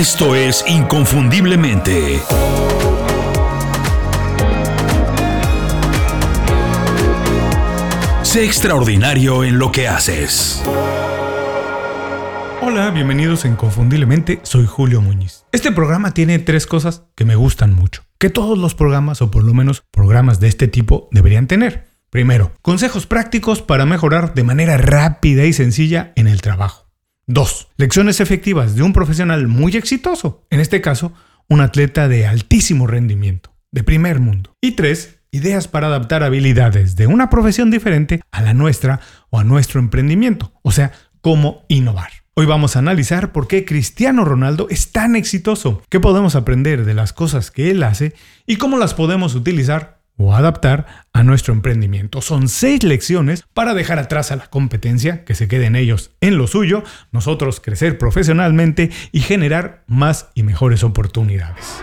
Esto es Inconfundiblemente. Sé extraordinario en lo que haces. Hola, bienvenidos a Inconfundiblemente, soy Julio Muñiz. Este programa tiene tres cosas que me gustan mucho, que todos los programas o por lo menos programas de este tipo deberían tener. Primero, consejos prácticos para mejorar de manera rápida y sencilla en el trabajo. 2. Lecciones efectivas de un profesional muy exitoso, en este caso, un atleta de altísimo rendimiento, de primer mundo. Y 3. Ideas para adaptar habilidades de una profesión diferente a la nuestra o a nuestro emprendimiento, o sea, cómo innovar. Hoy vamos a analizar por qué Cristiano Ronaldo es tan exitoso, qué podemos aprender de las cosas que él hace y cómo las podemos utilizar o adaptar a nuestro emprendimiento. Son seis lecciones para dejar atrás a la competencia, que se queden ellos en lo suyo, nosotros crecer profesionalmente y generar más y mejores oportunidades.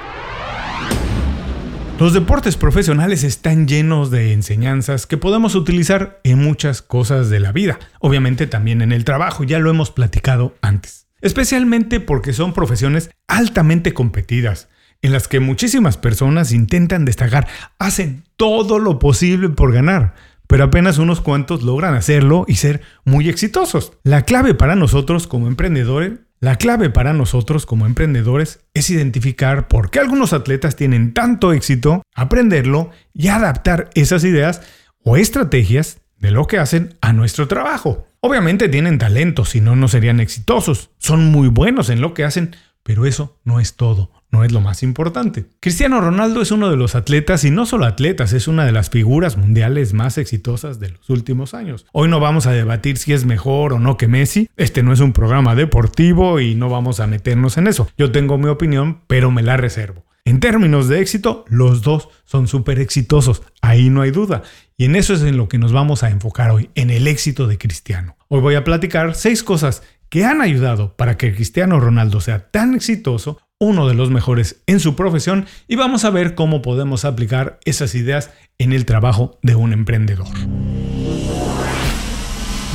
Los deportes profesionales están llenos de enseñanzas que podemos utilizar en muchas cosas de la vida, obviamente también en el trabajo, ya lo hemos platicado antes, especialmente porque son profesiones altamente competidas en las que muchísimas personas intentan destacar, hacen todo lo posible por ganar, pero apenas unos cuantos logran hacerlo y ser muy exitosos. La clave para nosotros como emprendedores, la clave para nosotros como emprendedores es identificar por qué algunos atletas tienen tanto éxito, aprenderlo y adaptar esas ideas o estrategias de lo que hacen a nuestro trabajo. Obviamente tienen talento, si no, no serían exitosos. Son muy buenos en lo que hacen, pero eso no es todo no es lo más importante. Cristiano Ronaldo es uno de los atletas, y no solo atletas, es una de las figuras mundiales más exitosas de los últimos años. Hoy no vamos a debatir si es mejor o no que Messi, este no es un programa deportivo y no vamos a meternos en eso. Yo tengo mi opinión, pero me la reservo. En términos de éxito, los dos son súper exitosos, ahí no hay duda. Y en eso es en lo que nos vamos a enfocar hoy, en el éxito de Cristiano. Hoy voy a platicar seis cosas que han ayudado para que Cristiano Ronaldo sea tan exitoso uno de los mejores en su profesión y vamos a ver cómo podemos aplicar esas ideas en el trabajo de un emprendedor.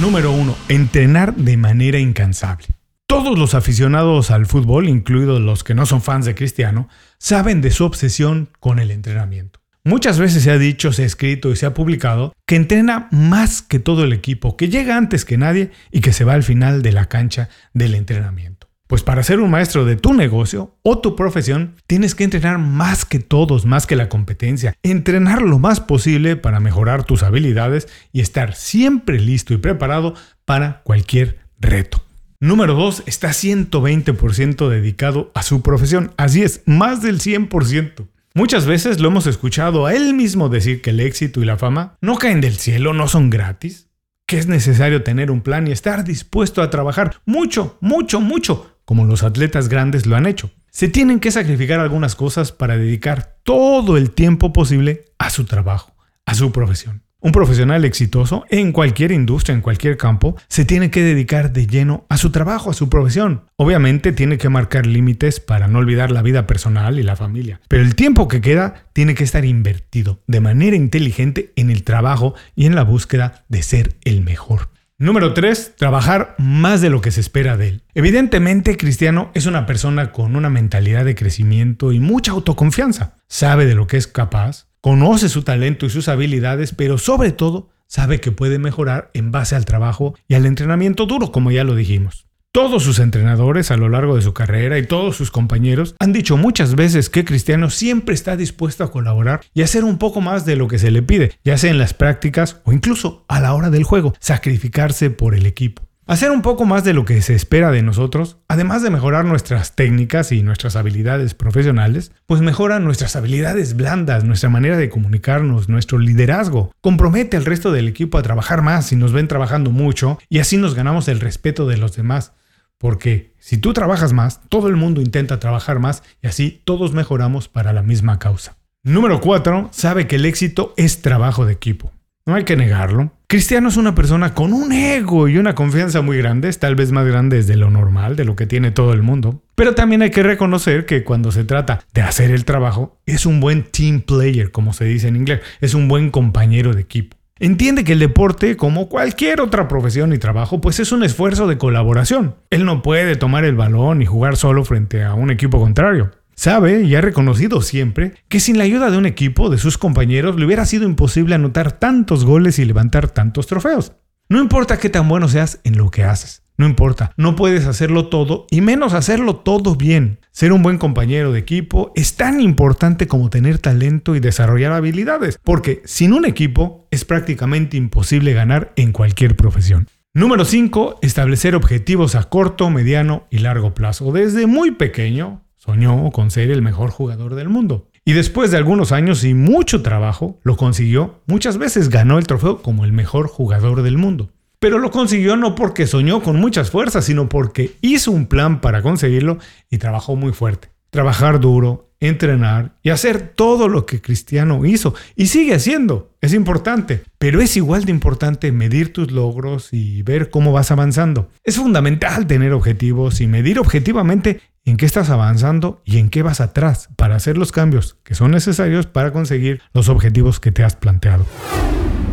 Número 1. Entrenar de manera incansable. Todos los aficionados al fútbol, incluidos los que no son fans de Cristiano, saben de su obsesión con el entrenamiento. Muchas veces se ha dicho, se ha escrito y se ha publicado que entrena más que todo el equipo, que llega antes que nadie y que se va al final de la cancha del entrenamiento. Pues para ser un maestro de tu negocio o tu profesión, tienes que entrenar más que todos, más que la competencia. Entrenar lo más posible para mejorar tus habilidades y estar siempre listo y preparado para cualquier reto. Número 2. Está 120% dedicado a su profesión. Así es, más del 100%. Muchas veces lo hemos escuchado a él mismo decir que el éxito y la fama no caen del cielo, no son gratis, que es necesario tener un plan y estar dispuesto a trabajar mucho, mucho, mucho como los atletas grandes lo han hecho. Se tienen que sacrificar algunas cosas para dedicar todo el tiempo posible a su trabajo, a su profesión. Un profesional exitoso en cualquier industria, en cualquier campo, se tiene que dedicar de lleno a su trabajo, a su profesión. Obviamente tiene que marcar límites para no olvidar la vida personal y la familia, pero el tiempo que queda tiene que estar invertido de manera inteligente en el trabajo y en la búsqueda de ser el mejor. Número 3. Trabajar más de lo que se espera de él. Evidentemente, Cristiano es una persona con una mentalidad de crecimiento y mucha autoconfianza. Sabe de lo que es capaz, conoce su talento y sus habilidades, pero sobre todo sabe que puede mejorar en base al trabajo y al entrenamiento duro, como ya lo dijimos. Todos sus entrenadores a lo largo de su carrera y todos sus compañeros han dicho muchas veces que Cristiano siempre está dispuesto a colaborar y hacer un poco más de lo que se le pide, ya sea en las prácticas o incluso a la hora del juego, sacrificarse por el equipo. Hacer un poco más de lo que se espera de nosotros, además de mejorar nuestras técnicas y nuestras habilidades profesionales, pues mejora nuestras habilidades blandas, nuestra manera de comunicarnos, nuestro liderazgo. Compromete al resto del equipo a trabajar más si nos ven trabajando mucho y así nos ganamos el respeto de los demás. Porque si tú trabajas más, todo el mundo intenta trabajar más y así todos mejoramos para la misma causa. Número 4. Sabe que el éxito es trabajo de equipo. No hay que negarlo. Cristiano es una persona con un ego y una confianza muy grandes, tal vez más grandes de lo normal, de lo que tiene todo el mundo. Pero también hay que reconocer que cuando se trata de hacer el trabajo, es un buen team player, como se dice en inglés, es un buen compañero de equipo. Entiende que el deporte, como cualquier otra profesión y trabajo, pues es un esfuerzo de colaboración. Él no puede tomar el balón y jugar solo frente a un equipo contrario. Sabe y ha reconocido siempre que sin la ayuda de un equipo, de sus compañeros, le hubiera sido imposible anotar tantos goles y levantar tantos trofeos. No importa qué tan bueno seas en lo que haces. No importa, no puedes hacerlo todo y menos hacerlo todo bien. Ser un buen compañero de equipo es tan importante como tener talento y desarrollar habilidades, porque sin un equipo es prácticamente imposible ganar en cualquier profesión. Número 5. Establecer objetivos a corto, mediano y largo plazo. Desde muy pequeño soñó con ser el mejor jugador del mundo. Y después de algunos años y mucho trabajo, lo consiguió. Muchas veces ganó el trofeo como el mejor jugador del mundo. Pero lo consiguió no porque soñó con muchas fuerzas, sino porque hizo un plan para conseguirlo y trabajó muy fuerte. Trabajar duro, entrenar y hacer todo lo que Cristiano hizo y sigue haciendo. Es importante, pero es igual de importante medir tus logros y ver cómo vas avanzando. Es fundamental tener objetivos y medir objetivamente en qué estás avanzando y en qué vas atrás para hacer los cambios que son necesarios para conseguir los objetivos que te has planteado.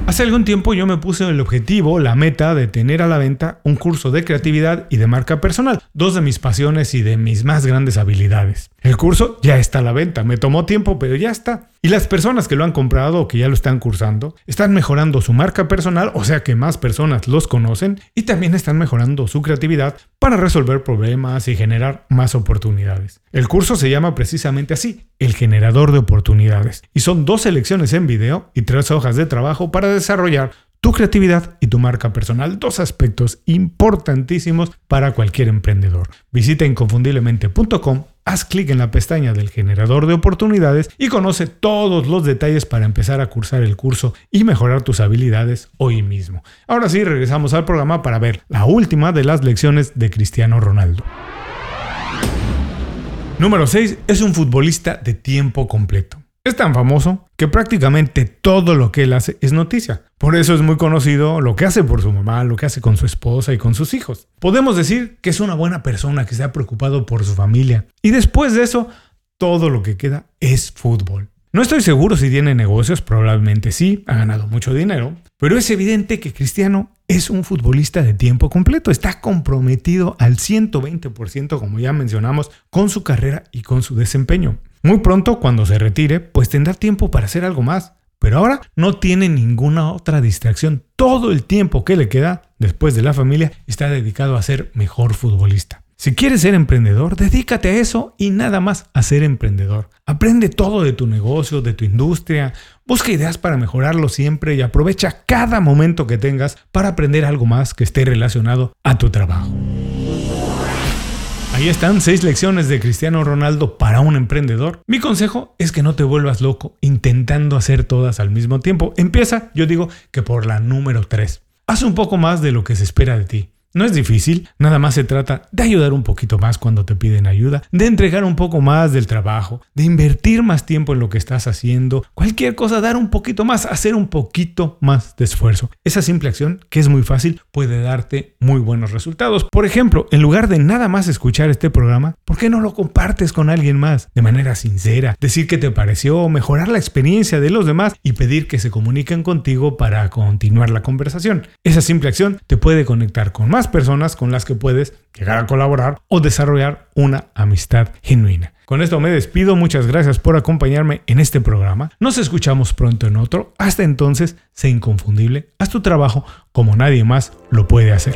Hace algún tiempo yo me puse el objetivo, la meta de tener a la venta un curso de creatividad y de marca personal, dos de mis pasiones y de mis más grandes habilidades. El curso ya está a la venta, me tomó tiempo, pero ya está. Y las personas que lo han comprado o que ya lo están cursando están mejorando su marca personal, o sea que más personas los conocen y también están mejorando su creatividad para resolver problemas y generar más oportunidades. El curso se llama precisamente así, el generador de oportunidades, y son dos lecciones en video y tres hojas de trabajo para desarrollar tu creatividad y tu marca personal, dos aspectos importantísimos para cualquier emprendedor. Visita inconfundiblemente.com, haz clic en la pestaña del generador de oportunidades y conoce todos los detalles para empezar a cursar el curso y mejorar tus habilidades hoy mismo. Ahora sí, regresamos al programa para ver la última de las lecciones de Cristiano Ronaldo. Número 6. Es un futbolista de tiempo completo. Es tan famoso que prácticamente todo lo que él hace es noticia. Por eso es muy conocido lo que hace por su mamá, lo que hace con su esposa y con sus hijos. Podemos decir que es una buena persona que se ha preocupado por su familia. Y después de eso, todo lo que queda es fútbol. No estoy seguro si tiene negocios, probablemente sí, ha ganado mucho dinero, pero es evidente que Cristiano es un futbolista de tiempo completo, está comprometido al 120%, como ya mencionamos, con su carrera y con su desempeño. Muy pronto, cuando se retire, pues tendrá tiempo para hacer algo más. Pero ahora no tiene ninguna otra distracción. Todo el tiempo que le queda después de la familia está dedicado a ser mejor futbolista. Si quieres ser emprendedor, dedícate a eso y nada más a ser emprendedor. Aprende todo de tu negocio, de tu industria, busca ideas para mejorarlo siempre y aprovecha cada momento que tengas para aprender algo más que esté relacionado a tu trabajo. Ahí están seis lecciones de Cristiano Ronaldo para un emprendedor. Mi consejo es que no te vuelvas loco intentando hacer todas al mismo tiempo. Empieza, yo digo que por la número 3. Haz un poco más de lo que se espera de ti. No es difícil, nada más se trata de ayudar un poquito más cuando te piden ayuda, de entregar un poco más del trabajo, de invertir más tiempo en lo que estás haciendo, cualquier cosa, dar un poquito más, hacer un poquito más de esfuerzo. Esa simple acción, que es muy fácil, puede darte muy buenos resultados. Por ejemplo, en lugar de nada más escuchar este programa, ¿por qué no lo compartes con alguien más? De manera sincera, decir qué te pareció, mejorar la experiencia de los demás y pedir que se comuniquen contigo para continuar la conversación. Esa simple acción te puede conectar con más personas con las que puedes llegar a colaborar o desarrollar una amistad genuina. Con esto me despido, muchas gracias por acompañarme en este programa. Nos escuchamos pronto en otro. Hasta entonces, sé inconfundible, haz tu trabajo como nadie más lo puede hacer.